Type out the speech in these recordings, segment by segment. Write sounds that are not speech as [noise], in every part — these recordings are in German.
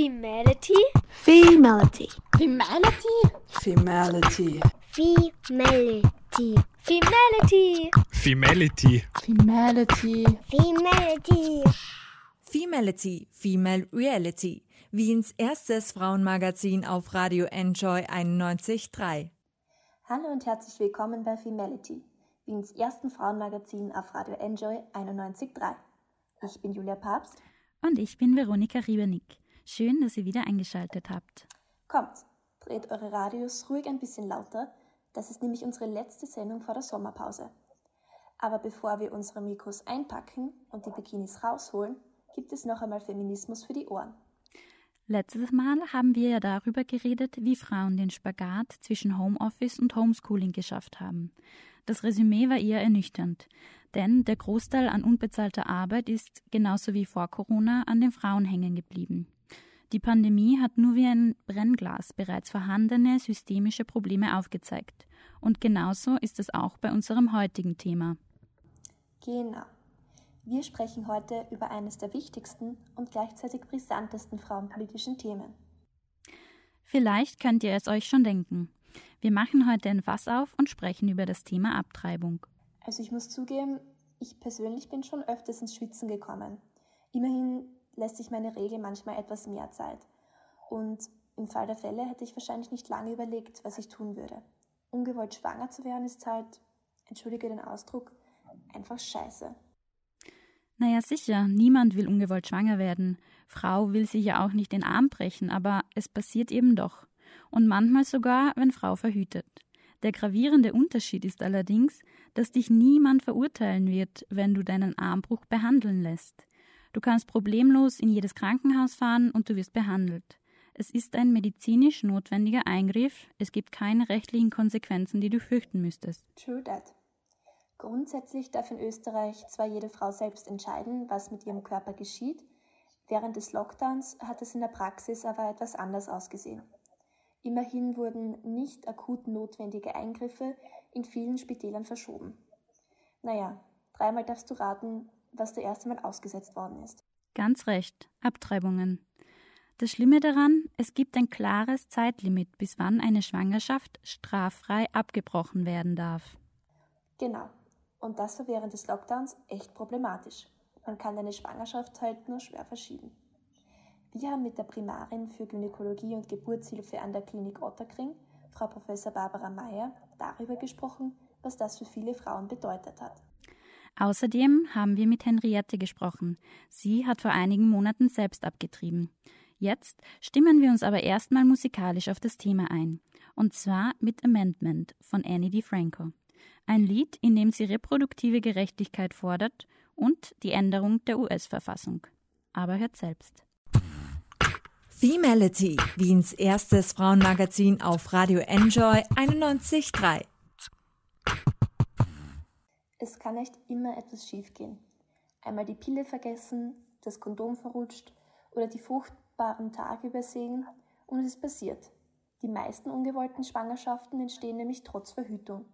Femality. Femality. Femality. Femality. Femality. Femality. Femality. Femality. Femality. Femality, Female Reality, Wiens erstes Frauenmagazin auf Radio Enjoy 91.3. Hallo und herzlich willkommen bei Femality, Wiens ersten Frauenmagazin auf Radio Enjoy 91.3. Ich bin Julia Papst. Und ich bin Veronika Riebernick. Schön, dass ihr wieder eingeschaltet habt. Kommt, dreht eure Radios ruhig ein bisschen lauter. Das ist nämlich unsere letzte Sendung vor der Sommerpause. Aber bevor wir unsere Mikros einpacken und die Bikinis rausholen, gibt es noch einmal Feminismus für die Ohren. Letztes Mal haben wir ja darüber geredet, wie Frauen den Spagat zwischen Homeoffice und Homeschooling geschafft haben. Das Resümee war eher ernüchternd, denn der Großteil an unbezahlter Arbeit ist, genauso wie vor Corona, an den Frauen hängen geblieben. Die Pandemie hat nur wie ein Brennglas bereits vorhandene systemische Probleme aufgezeigt. Und genauso ist es auch bei unserem heutigen Thema. Genau. Wir sprechen heute über eines der wichtigsten und gleichzeitig brisantesten frauenpolitischen Themen. Vielleicht könnt ihr es euch schon denken. Wir machen heute ein Fass auf und sprechen über das Thema Abtreibung. Also ich muss zugeben, ich persönlich bin schon öfters ins Schwitzen gekommen. Immerhin lässt sich meine Regel manchmal etwas mehr Zeit. Und im Fall der Fälle hätte ich wahrscheinlich nicht lange überlegt, was ich tun würde. Ungewollt schwanger zu werden ist halt, entschuldige den Ausdruck, einfach scheiße. Naja, sicher, niemand will ungewollt schwanger werden. Frau will sich ja auch nicht den Arm brechen, aber es passiert eben doch. Und manchmal sogar, wenn Frau verhütet. Der gravierende Unterschied ist allerdings, dass dich niemand verurteilen wird, wenn du deinen Armbruch behandeln lässt. Du kannst problemlos in jedes Krankenhaus fahren und du wirst behandelt. Es ist ein medizinisch notwendiger Eingriff. Es gibt keine rechtlichen Konsequenzen, die du fürchten müsstest. True that. Grundsätzlich darf in Österreich zwar jede Frau selbst entscheiden, was mit ihrem Körper geschieht. Während des Lockdowns hat es in der Praxis aber etwas anders ausgesehen. Immerhin wurden nicht akut notwendige Eingriffe in vielen Spitälern verschoben. Naja, dreimal darfst du raten, was der erste Mal ausgesetzt worden ist. Ganz recht, Abtreibungen. Das Schlimme daran, es gibt ein klares Zeitlimit, bis wann eine Schwangerschaft straffrei abgebrochen werden darf. Genau. Und das war während des Lockdowns echt problematisch. Man kann eine Schwangerschaft halt nur schwer verschieben. Wir haben mit der Primarin für Gynäkologie und Geburtshilfe an der Klinik Otterkring, Frau Professor Barbara Mayer, darüber gesprochen, was das für viele Frauen bedeutet hat. Außerdem haben wir mit Henriette gesprochen. Sie hat vor einigen Monaten selbst abgetrieben. Jetzt stimmen wir uns aber erstmal musikalisch auf das Thema ein. Und zwar mit Amendment von Annie DiFranco. Ein Lied, in dem sie reproduktive Gerechtigkeit fordert und die Änderung der US-Verfassung. Aber hört selbst. Femality, Wiens erstes Frauenmagazin auf Radio Enjoy 91.3. Es kann echt immer etwas schiefgehen. Einmal die Pille vergessen, das Kondom verrutscht oder die fruchtbaren Tage übersehen und es ist passiert. Die meisten ungewollten Schwangerschaften entstehen nämlich trotz Verhütung.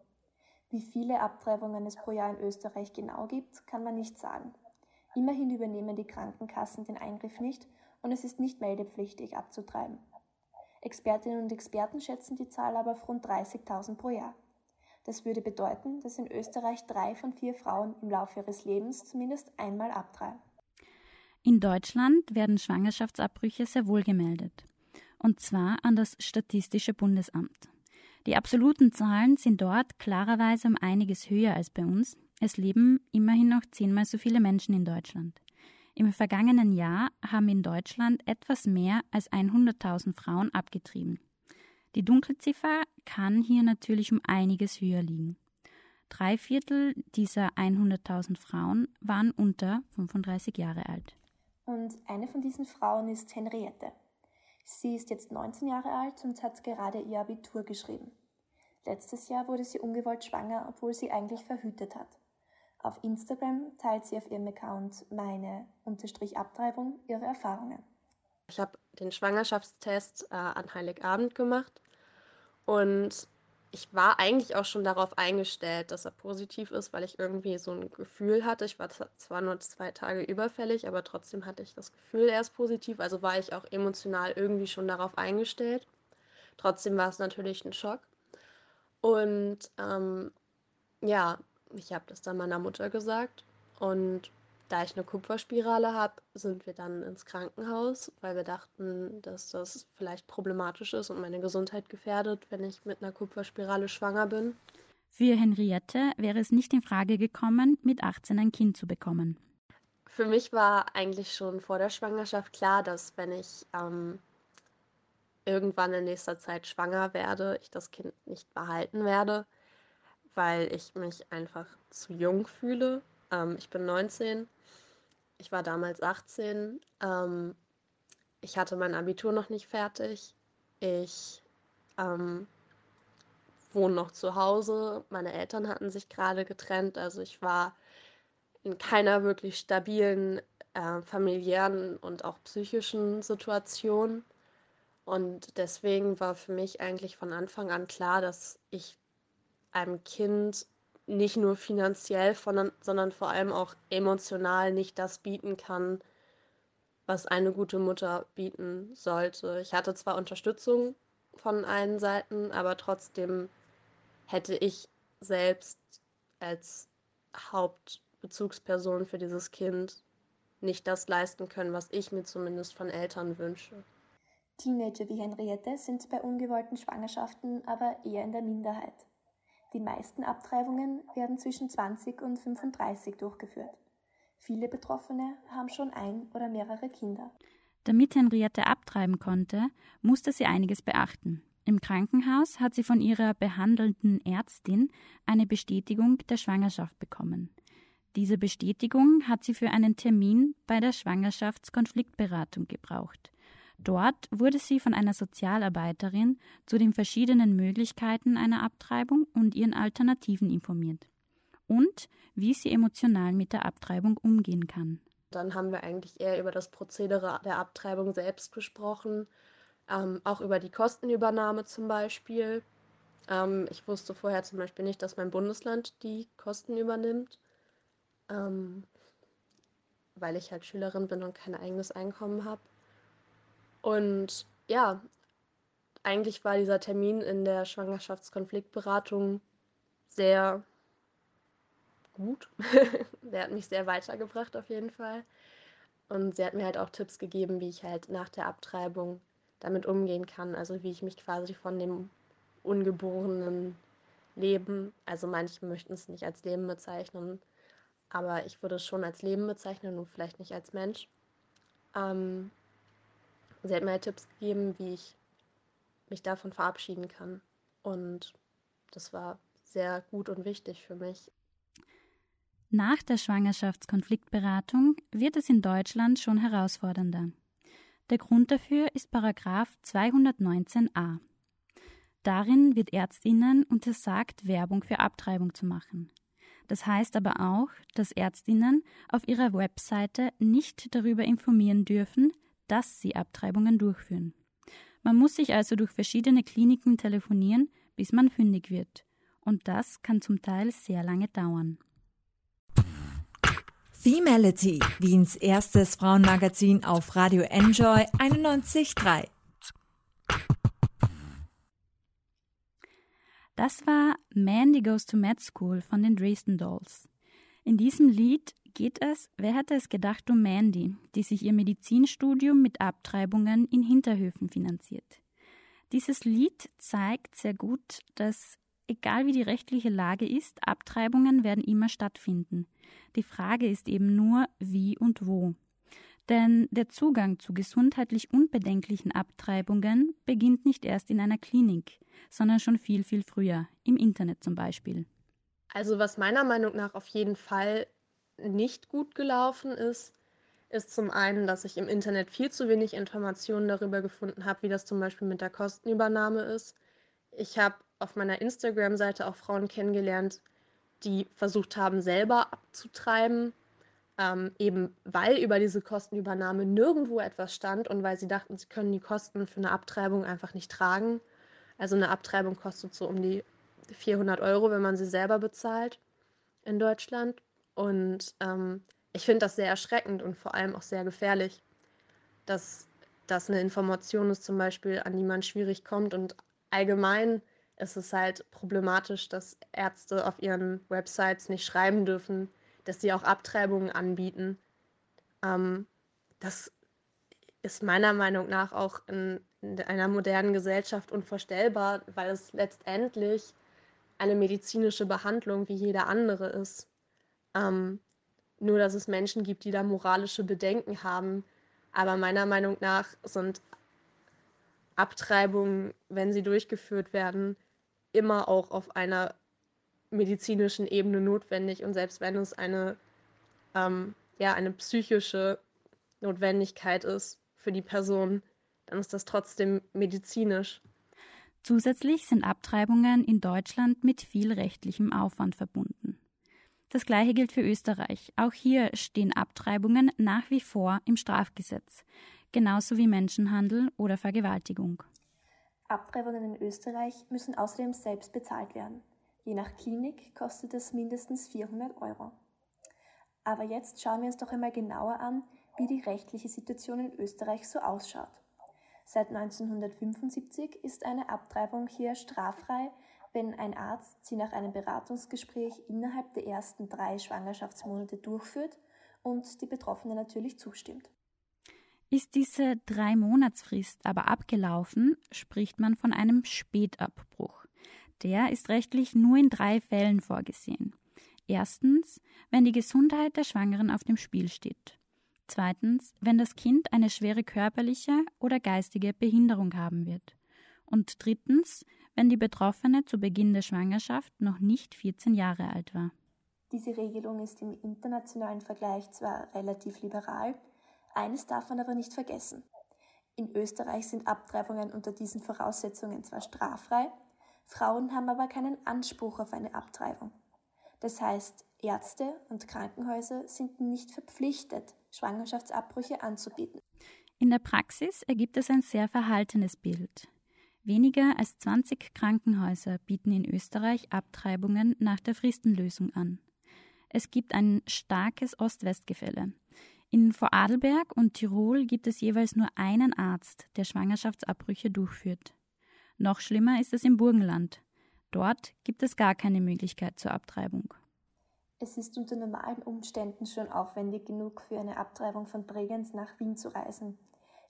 Wie viele Abtreibungen es pro Jahr in Österreich genau gibt, kann man nicht sagen. Immerhin übernehmen die Krankenkassen den Eingriff nicht und es ist nicht meldepflichtig abzutreiben. Expertinnen und Experten schätzen die Zahl aber auf rund 30.000 pro Jahr. Das würde bedeuten, dass in Österreich drei von vier Frauen im Laufe ihres Lebens zumindest einmal abtreiben. In Deutschland werden Schwangerschaftsabbrüche sehr wohl gemeldet. Und zwar an das Statistische Bundesamt. Die absoluten Zahlen sind dort klarerweise um einiges höher als bei uns. Es leben immerhin noch zehnmal so viele Menschen in Deutschland. Im vergangenen Jahr haben in Deutschland etwas mehr als 100.000 Frauen abgetrieben. Die Dunkelziffer kann hier natürlich um einiges höher liegen. Drei Viertel dieser 100.000 Frauen waren unter 35 Jahre alt. Und eine von diesen Frauen ist Henriette. Sie ist jetzt 19 Jahre alt und hat gerade ihr Abitur geschrieben. Letztes Jahr wurde sie ungewollt schwanger, obwohl sie eigentlich verhütet hat. Auf Instagram teilt sie auf ihrem Account meine Unterstrich Abtreibung ihre Erfahrungen. Ich habe den Schwangerschaftstest äh, an Heiligabend gemacht und ich war eigentlich auch schon darauf eingestellt, dass er positiv ist, weil ich irgendwie so ein Gefühl hatte. Ich war zwar nur zwei Tage überfällig, aber trotzdem hatte ich das Gefühl, er ist positiv. Also war ich auch emotional irgendwie schon darauf eingestellt. Trotzdem war es natürlich ein Schock. Und ähm, ja, ich habe das dann meiner Mutter gesagt. Und da ich eine Kupferspirale habe, sind wir dann ins Krankenhaus, weil wir dachten, dass das vielleicht problematisch ist und meine Gesundheit gefährdet, wenn ich mit einer Kupferspirale schwanger bin. Für Henriette wäre es nicht in Frage gekommen, mit 18 ein Kind zu bekommen. Für mich war eigentlich schon vor der Schwangerschaft klar, dass wenn ich ähm, irgendwann in nächster Zeit schwanger werde, ich das Kind nicht behalten werde, weil ich mich einfach zu jung fühle. Ähm, ich bin 19 ich war damals 18. Ähm, ich hatte mein Abitur noch nicht fertig. Ich ähm, wohne noch zu Hause. Meine Eltern hatten sich gerade getrennt. Also ich war in keiner wirklich stabilen äh, familiären und auch psychischen Situation. Und deswegen war für mich eigentlich von Anfang an klar, dass ich einem Kind nicht nur finanziell, sondern vor allem auch emotional nicht das bieten kann, was eine gute Mutter bieten sollte. Ich hatte zwar Unterstützung von allen Seiten, aber trotzdem hätte ich selbst als Hauptbezugsperson für dieses Kind nicht das leisten können, was ich mir zumindest von Eltern wünsche. Teenager wie Henriette sind bei ungewollten Schwangerschaften aber eher in der Minderheit. Die meisten Abtreibungen werden zwischen 20 und 35 durchgeführt. Viele Betroffene haben schon ein oder mehrere Kinder. Damit Henriette abtreiben konnte, musste sie einiges beachten. Im Krankenhaus hat sie von ihrer behandelnden Ärztin eine Bestätigung der Schwangerschaft bekommen. Diese Bestätigung hat sie für einen Termin bei der Schwangerschaftskonfliktberatung gebraucht. Dort wurde sie von einer Sozialarbeiterin zu den verschiedenen Möglichkeiten einer Abtreibung und ihren Alternativen informiert und wie sie emotional mit der Abtreibung umgehen kann. Dann haben wir eigentlich eher über das Prozedere der Abtreibung selbst gesprochen, ähm, auch über die Kostenübernahme zum Beispiel. Ähm, ich wusste vorher zum Beispiel nicht, dass mein Bundesland die Kosten übernimmt, ähm, weil ich halt Schülerin bin und kein eigenes Einkommen habe. Und ja, eigentlich war dieser Termin in der Schwangerschaftskonfliktberatung sehr gut. [laughs] der hat mich sehr weitergebracht auf jeden Fall. Und sie hat mir halt auch Tipps gegeben, wie ich halt nach der Abtreibung damit umgehen kann. Also wie ich mich quasi von dem ungeborenen Leben, also manche möchten es nicht als Leben bezeichnen, aber ich würde es schon als Leben bezeichnen und vielleicht nicht als Mensch. Ähm, Sie hat mir halt Tipps gegeben, wie ich mich davon verabschieden kann. Und das war sehr gut und wichtig für mich. Nach der Schwangerschaftskonfliktberatung wird es in Deutschland schon herausfordernder. Der Grund dafür ist Paragraph 219a. Darin wird Ärztinnen untersagt, Werbung für Abtreibung zu machen. Das heißt aber auch, dass Ärztinnen auf ihrer Webseite nicht darüber informieren dürfen, dass sie Abtreibungen durchführen. Man muss sich also durch verschiedene Kliniken telefonieren, bis man fündig wird. Und das kann zum Teil sehr lange dauern. Femality, Wiens erstes Frauenmagazin auf Radio Enjoy 91.3. Das war Mandy Goes to Med School von den Dresden Dolls. In diesem Lied geht es, wer hätte es gedacht, um Mandy, die sich ihr Medizinstudium mit Abtreibungen in Hinterhöfen finanziert. Dieses Lied zeigt sehr gut, dass egal wie die rechtliche Lage ist, Abtreibungen werden immer stattfinden. Die Frage ist eben nur, wie und wo. Denn der Zugang zu gesundheitlich unbedenklichen Abtreibungen beginnt nicht erst in einer Klinik, sondern schon viel, viel früher, im Internet zum Beispiel. Also was meiner Meinung nach auf jeden Fall nicht gut gelaufen ist, ist zum einen, dass ich im Internet viel zu wenig Informationen darüber gefunden habe, wie das zum Beispiel mit der Kostenübernahme ist. Ich habe auf meiner Instagram-Seite auch Frauen kennengelernt, die versucht haben, selber abzutreiben, ähm, eben weil über diese Kostenübernahme nirgendwo etwas stand und weil sie dachten, sie können die Kosten für eine Abtreibung einfach nicht tragen. Also eine Abtreibung kostet so um die 400 Euro, wenn man sie selber bezahlt in Deutschland. Und ähm, ich finde das sehr erschreckend und vor allem auch sehr gefährlich, dass das eine Information ist, zum Beispiel, an die man schwierig kommt. Und allgemein ist es halt problematisch, dass Ärzte auf ihren Websites nicht schreiben dürfen, dass sie auch Abtreibungen anbieten. Ähm, das ist meiner Meinung nach auch in, in einer modernen Gesellschaft unvorstellbar, weil es letztendlich eine medizinische Behandlung wie jede andere ist. Ähm, nur, dass es Menschen gibt, die da moralische Bedenken haben. Aber meiner Meinung nach sind Abtreibungen, wenn sie durchgeführt werden, immer auch auf einer medizinischen Ebene notwendig. Und selbst wenn es eine, ähm, ja, eine psychische Notwendigkeit ist für die Person, dann ist das trotzdem medizinisch. Zusätzlich sind Abtreibungen in Deutschland mit viel rechtlichem Aufwand verbunden. Das gleiche gilt für Österreich. Auch hier stehen Abtreibungen nach wie vor im Strafgesetz, genauso wie Menschenhandel oder Vergewaltigung. Abtreibungen in Österreich müssen außerdem selbst bezahlt werden. Je nach Klinik kostet es mindestens 400 Euro. Aber jetzt schauen wir uns doch einmal genauer an, wie die rechtliche Situation in Österreich so ausschaut. Seit 1975 ist eine Abtreibung hier straffrei, wenn ein Arzt sie nach einem Beratungsgespräch innerhalb der ersten drei Schwangerschaftsmonate durchführt und die Betroffene natürlich zustimmt. Ist diese Drei-Monatsfrist aber abgelaufen, spricht man von einem Spätabbruch. Der ist rechtlich nur in drei Fällen vorgesehen. Erstens, wenn die Gesundheit der Schwangeren auf dem Spiel steht. Zweitens, wenn das Kind eine schwere körperliche oder geistige Behinderung haben wird. Und drittens, wenn die Betroffene zu Beginn der Schwangerschaft noch nicht 14 Jahre alt war. Diese Regelung ist im internationalen Vergleich zwar relativ liberal, eines darf man aber nicht vergessen. In Österreich sind Abtreibungen unter diesen Voraussetzungen zwar straffrei, Frauen haben aber keinen Anspruch auf eine Abtreibung. Das heißt, Ärzte und Krankenhäuser sind nicht verpflichtet, Schwangerschaftsabbrüche anzubieten. In der Praxis ergibt es ein sehr verhaltenes Bild. Weniger als 20 Krankenhäuser bieten in Österreich Abtreibungen nach der Fristenlösung an. Es gibt ein starkes Ost-West-Gefälle. In Vorarlberg und Tirol gibt es jeweils nur einen Arzt, der Schwangerschaftsabbrüche durchführt. Noch schlimmer ist es im Burgenland. Dort gibt es gar keine Möglichkeit zur Abtreibung. Es ist unter normalen Umständen schon aufwendig genug, für eine Abtreibung von Bregenz nach Wien zu reisen.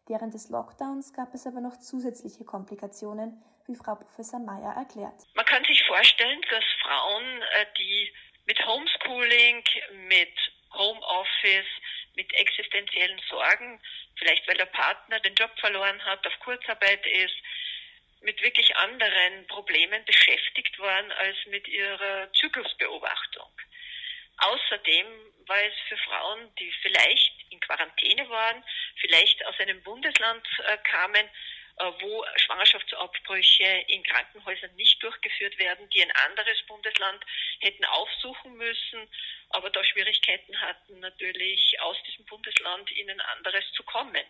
Während des Lockdowns gab es aber noch zusätzliche Komplikationen, wie Frau Professor Meyer erklärt. Man kann sich vorstellen, dass Frauen, äh, die mit Homeschooling, mit Homeoffice, mit existenziellen Sorgen, vielleicht weil der Partner den Job verloren hat, auf Kurzarbeit ist, mit wirklich anderen Problemen beschäftigt waren als mit ihrer Zyklusbeobachtung. Außerdem war es für Frauen, die vielleicht in Quarantäne waren, vielleicht aus einem Bundesland äh, kamen, äh, wo Schwangerschaftsabbrüche in Krankenhäusern nicht durchgeführt werden, die ein anderes Bundesland hätten aufsuchen müssen, aber da Schwierigkeiten hatten, natürlich aus diesem Bundesland in ein anderes zu kommen.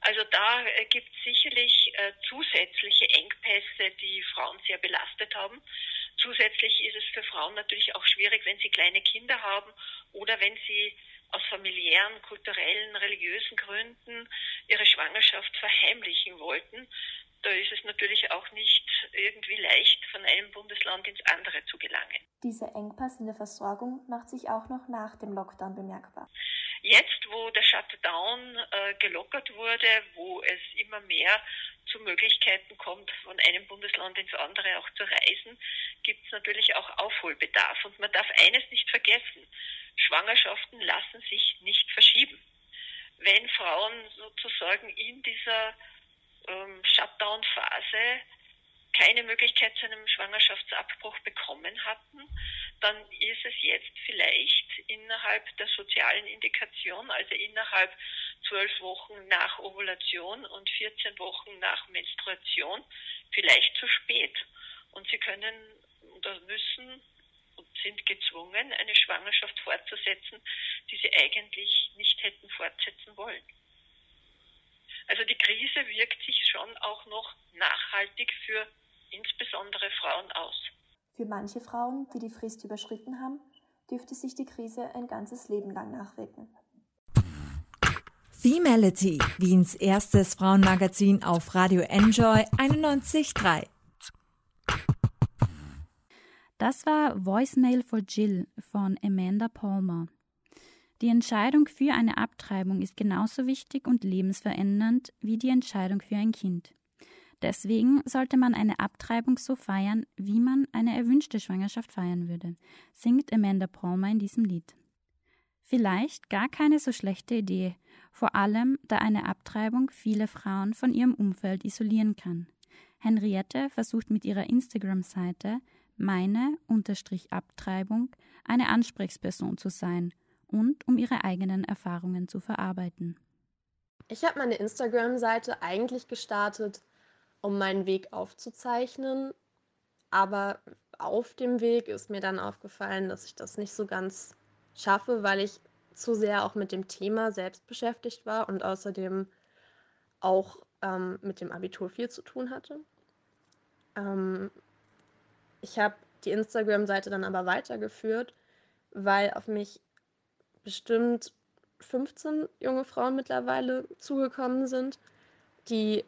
Also da äh, gibt es sicherlich äh, zusätzliche Engpässe, die Frauen sehr belastet haben. Zusätzlich ist es für Frauen natürlich auch schwierig, wenn sie kleine Kinder haben oder wenn sie aus familiären, kulturellen, religiösen Gründen ihre Schwangerschaft verheimlichen wollten. Da ist es natürlich auch nicht irgendwie leicht, von einem Bundesland ins andere zu gelangen. Dieser Engpass in der Versorgung macht sich auch noch nach dem Lockdown bemerkbar. Jetzt, wo der Shutdown äh, gelockert wurde, wo es immer mehr zu Möglichkeiten kommt, von einem Bundesland ins andere auch zu reisen, gibt es natürlich auch Aufholbedarf. Und man darf eines nicht vergessen, Schwangerschaften lassen sich nicht verschieben. Wenn Frauen sozusagen in dieser ähm, Shutdown-Phase keine Möglichkeit zu einem Schwangerschaftsabbruch bekommen hatten, dann ist es jetzt vielleicht innerhalb der sozialen Indikation, also innerhalb zwölf Wochen nach Ovulation und 14 Wochen nach Menstruation, vielleicht zu spät. Und sie können oder müssen und sind gezwungen, eine Schwangerschaft fortzusetzen, die sie eigentlich nicht hätten fortsetzen wollen. Also die Krise wirkt sich schon auch noch nachhaltig für insbesondere Frauen aus. Für manche Frauen, die die Frist überschritten haben, dürfte sich die Krise ein ganzes Leben lang nachwirken. Femality, Wiens erstes Frauenmagazin auf Radio Enjoy 91.3. Das war Voicemail for Jill von Amanda Palmer. Die Entscheidung für eine Abtreibung ist genauso wichtig und lebensverändernd wie die Entscheidung für ein Kind. Deswegen sollte man eine Abtreibung so feiern, wie man eine erwünschte Schwangerschaft feiern würde, singt Amanda Palmer in diesem Lied. Vielleicht gar keine so schlechte Idee, vor allem da eine Abtreibung viele Frauen von ihrem Umfeld isolieren kann. Henriette versucht mit ihrer Instagram-Seite meine Abtreibung eine Ansprechperson zu sein und um ihre eigenen Erfahrungen zu verarbeiten. Ich habe meine Instagram-Seite eigentlich gestartet, um meinen Weg aufzuzeichnen, aber auf dem Weg ist mir dann aufgefallen, dass ich das nicht so ganz schaffe, weil ich zu sehr auch mit dem Thema selbst beschäftigt war und außerdem auch ähm, mit dem Abitur viel zu tun hatte. Ähm, ich habe die Instagram-Seite dann aber weitergeführt, weil auf mich bestimmt 15 junge Frauen mittlerweile zugekommen sind, die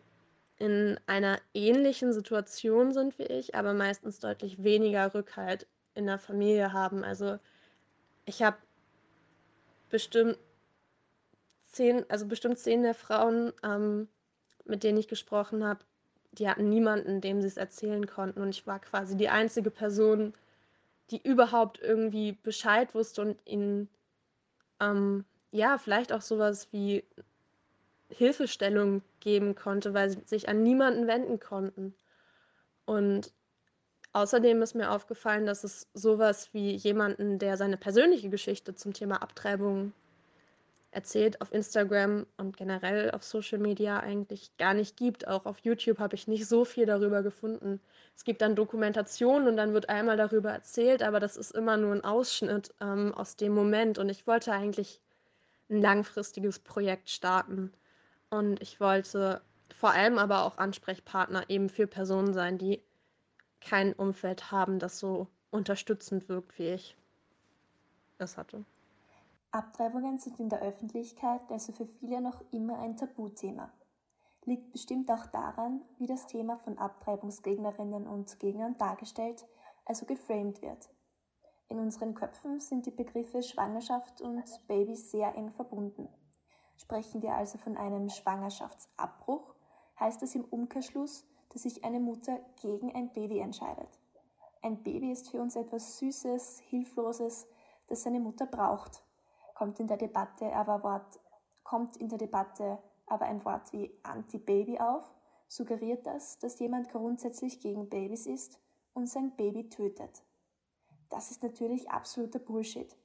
in einer ähnlichen Situation sind wie ich, aber meistens deutlich weniger Rückhalt in der Familie haben. Also ich habe bestimmt zehn, also bestimmt zehn der Frauen, ähm, mit denen ich gesprochen habe, die hatten niemanden, dem sie es erzählen konnten. Und ich war quasi die einzige Person, die überhaupt irgendwie Bescheid wusste und ihnen, ähm, ja, vielleicht auch sowas wie Hilfestellung geben konnte, weil sie sich an niemanden wenden konnten. Und Außerdem ist mir aufgefallen, dass es sowas wie jemanden, der seine persönliche Geschichte zum Thema Abtreibung erzählt, auf Instagram und generell auf Social Media eigentlich gar nicht gibt. Auch auf YouTube habe ich nicht so viel darüber gefunden. Es gibt dann Dokumentationen und dann wird einmal darüber erzählt, aber das ist immer nur ein Ausschnitt ähm, aus dem Moment. Und ich wollte eigentlich ein langfristiges Projekt starten. Und ich wollte vor allem aber auch Ansprechpartner eben für Personen sein, die kein Umfeld haben, das so unterstützend wirkt, wie ich es hatte. Abtreibungen sind in der Öffentlichkeit also für viele noch immer ein Tabuthema. Liegt bestimmt auch daran, wie das Thema von Abtreibungsgegnerinnen und Gegnern dargestellt, also geframed wird. In unseren Köpfen sind die Begriffe Schwangerschaft und Baby sehr eng verbunden. Sprechen wir also von einem Schwangerschaftsabbruch, heißt das im Umkehrschluss, dass sich eine Mutter gegen ein Baby entscheidet. Ein Baby ist für uns etwas Süßes, Hilfloses, das seine Mutter braucht. Kommt in der Debatte aber Wort, kommt in der Debatte aber ein Wort wie Anti-Baby auf, suggeriert das, dass jemand grundsätzlich gegen Babys ist und sein Baby tötet. Das ist natürlich absoluter Bullshit.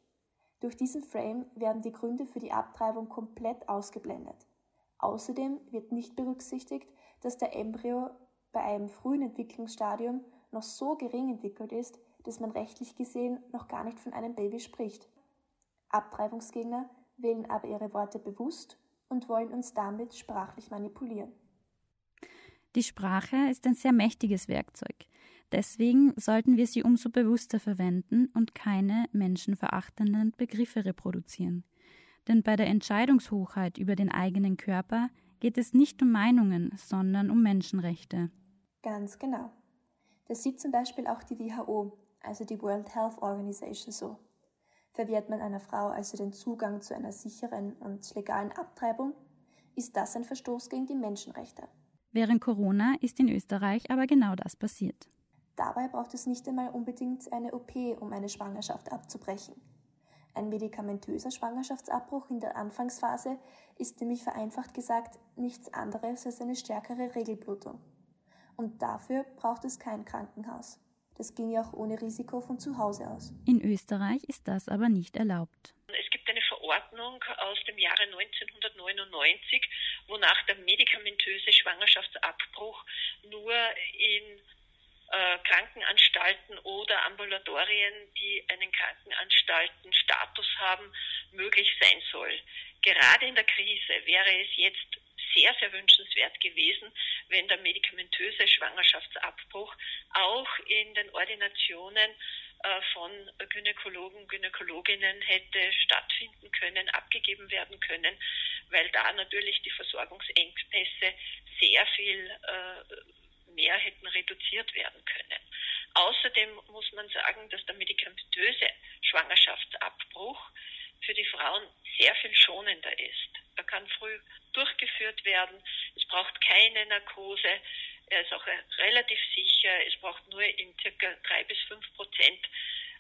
Durch diesen Frame werden die Gründe für die Abtreibung komplett ausgeblendet. Außerdem wird nicht berücksichtigt, dass der Embryo bei einem frühen Entwicklungsstadium noch so gering entwickelt ist, dass man rechtlich gesehen noch gar nicht von einem Baby spricht. Abtreibungsgegner wählen aber ihre Worte bewusst und wollen uns damit sprachlich manipulieren. Die Sprache ist ein sehr mächtiges Werkzeug. Deswegen sollten wir sie umso bewusster verwenden und keine menschenverachtenden Begriffe reproduzieren. Denn bei der Entscheidungshochheit über den eigenen Körper geht es nicht um Meinungen, sondern um Menschenrechte. Ganz genau. Das sieht zum Beispiel auch die WHO, also die World Health Organization, so. Verwehrt man einer Frau also den Zugang zu einer sicheren und legalen Abtreibung, ist das ein Verstoß gegen die Menschenrechte. Während Corona ist in Österreich aber genau das passiert. Dabei braucht es nicht einmal unbedingt eine OP, um eine Schwangerschaft abzubrechen. Ein medikamentöser Schwangerschaftsabbruch in der Anfangsphase ist nämlich vereinfacht gesagt nichts anderes als eine stärkere Regelblutung. Und dafür braucht es kein Krankenhaus. Das ging ja auch ohne Risiko von zu Hause aus. In Österreich ist das aber nicht erlaubt. Es gibt eine Verordnung aus dem Jahre 1999, wonach der medikamentöse Schwangerschaftsabbruch nur in äh, Krankenanstalten oder Ambulatorien, die einen Krankenanstaltenstatus haben, möglich sein soll. Gerade in der Krise wäre es jetzt sehr, sehr wünschenswert gewesen, wenn der medikamentöse Schwangerschaftsabbruch auch in den Ordinationen äh, von Gynäkologen, Gynäkologinnen hätte stattfinden können, abgegeben werden können, weil da natürlich die Versorgungsengpässe sehr viel äh, mehr hätten reduziert werden können. Außerdem muss man sagen, dass der medikamentöse Schwangerschaftsabbruch für die Frauen sehr viel schonender ist. Er kann früh durchgeführt werden. Es braucht keine Narkose. Er ist auch relativ sicher. Es braucht nur in circa drei bis fünf Prozent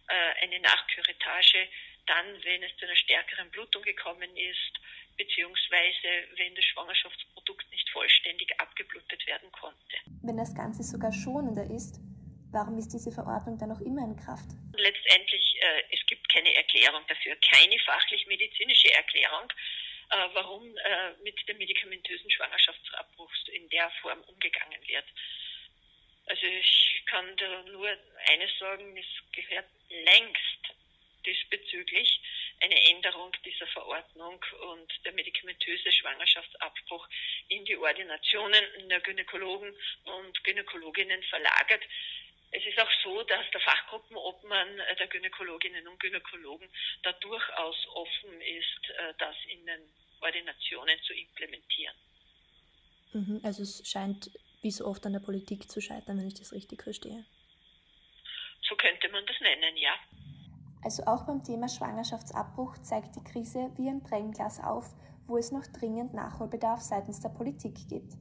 äh, eine Nachküretage, dann, wenn es zu einer stärkeren Blutung gekommen ist, beziehungsweise wenn das Schwangerschaftsprodukt nicht vollständig abgeblutet werden konnte. Wenn das Ganze sogar schonender ist, warum ist diese Verordnung dann noch immer in Kraft? Letztendlich, äh, es gibt keine Erklärung dafür, keine fachlich-medizinische Erklärung, äh, warum äh, mit dem medikamentösen Schwangerschaftsabbruch in der Form umgegangen wird. Also ich kann da nur eines sagen, es gehört längst diesbezüglich eine Änderung dieser Verordnung und der medikamentöse Schwangerschaftsabbruch in die Ordinationen der Gynäkologen und Gynäkologinnen verlagert. Es ist auch so, dass der Fachgruppenobmann der Gynäkologinnen und Gynäkologen da durchaus offen ist, äh, das in den Ordinationen zu implementieren. Mhm, also es scheint wie so oft an der Politik zu scheitern, wenn ich das richtig verstehe. So könnte man das nennen, ja. Also auch beim Thema Schwangerschaftsabbruch zeigt die Krise wie ein Brennglas auf, wo es noch dringend Nachholbedarf seitens der Politik gibt.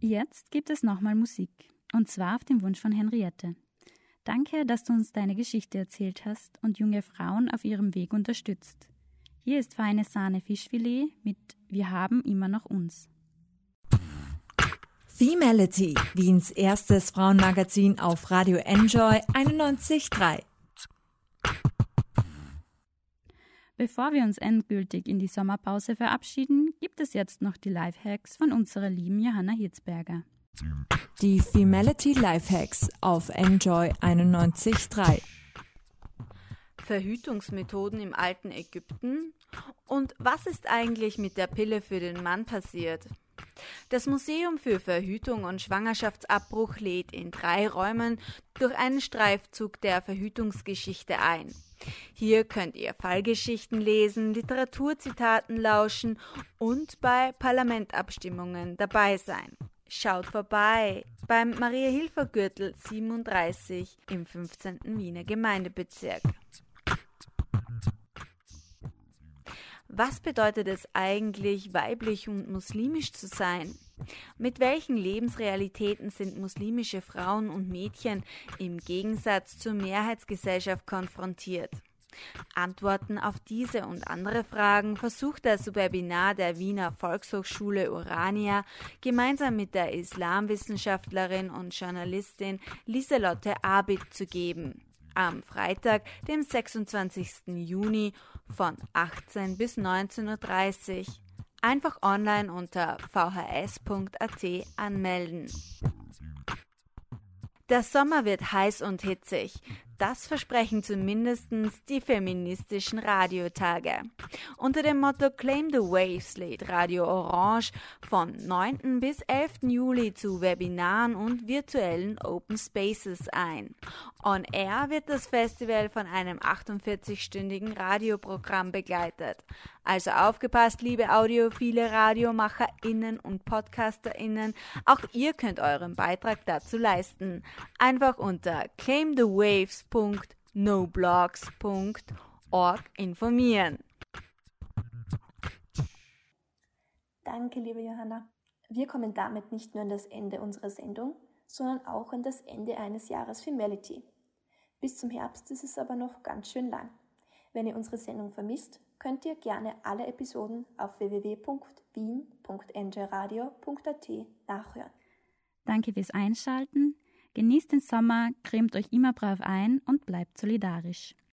Jetzt gibt es nochmal Musik. Und zwar auf den Wunsch von Henriette. Danke, dass du uns deine Geschichte erzählt hast und junge Frauen auf ihrem Weg unterstützt. Hier ist feine Sahne Fischfilet mit Wir haben immer noch uns. Femality, Wiens erstes Frauenmagazin auf Radio Enjoy 91.3. Bevor wir uns endgültig in die Sommerpause verabschieden, gibt es jetzt noch die Lifehacks von unserer lieben Johanna Hirzberger. Die Femality Lifehacks auf Enjoy 91.3. Verhütungsmethoden im alten Ägypten und was ist eigentlich mit der Pille für den Mann passiert? Das Museum für Verhütung und Schwangerschaftsabbruch lädt in drei Räumen durch einen Streifzug der Verhütungsgeschichte ein. Hier könnt ihr Fallgeschichten lesen, Literaturzitaten lauschen und bei Parlamentabstimmungen dabei sein. Schaut vorbei beim Maria-Hilfer-Gürtel 37 im 15. Wiener Gemeindebezirk. Was bedeutet es eigentlich, weiblich und muslimisch zu sein? Mit welchen Lebensrealitäten sind muslimische Frauen und Mädchen im Gegensatz zur Mehrheitsgesellschaft konfrontiert? Antworten auf diese und andere Fragen versucht das Webinar der Wiener Volkshochschule Urania gemeinsam mit der Islamwissenschaftlerin und Journalistin Lieselotte Abid zu geben. Am Freitag, dem 26. Juni von 18 bis 19.30 Uhr. Einfach online unter vhs.at anmelden. Der Sommer wird heiß und hitzig. Das versprechen zumindest die feministischen Radiotage. Unter dem Motto Claim the Waves lädt Radio Orange von 9. bis 11. Juli zu Webinaren und virtuellen Open Spaces ein. On Air wird das Festival von einem 48-stündigen Radioprogramm begleitet. Also aufgepasst, liebe audiophile RadiomacherInnen und PodcasterInnen, auch ihr könnt euren Beitrag dazu leisten. Einfach unter claimthewaves.noblogs.org informieren. Danke, liebe Johanna. Wir kommen damit nicht nur an das Ende unserer Sendung, sondern auch an das Ende eines Jahres Femality. Bis zum Herbst ist es aber noch ganz schön lang. Wenn ihr unsere Sendung vermisst, könnt ihr gerne alle Episoden auf www.wien.njradio.at nachhören. Danke fürs Einschalten. Genießt den Sommer, cremt euch immer brav ein und bleibt solidarisch.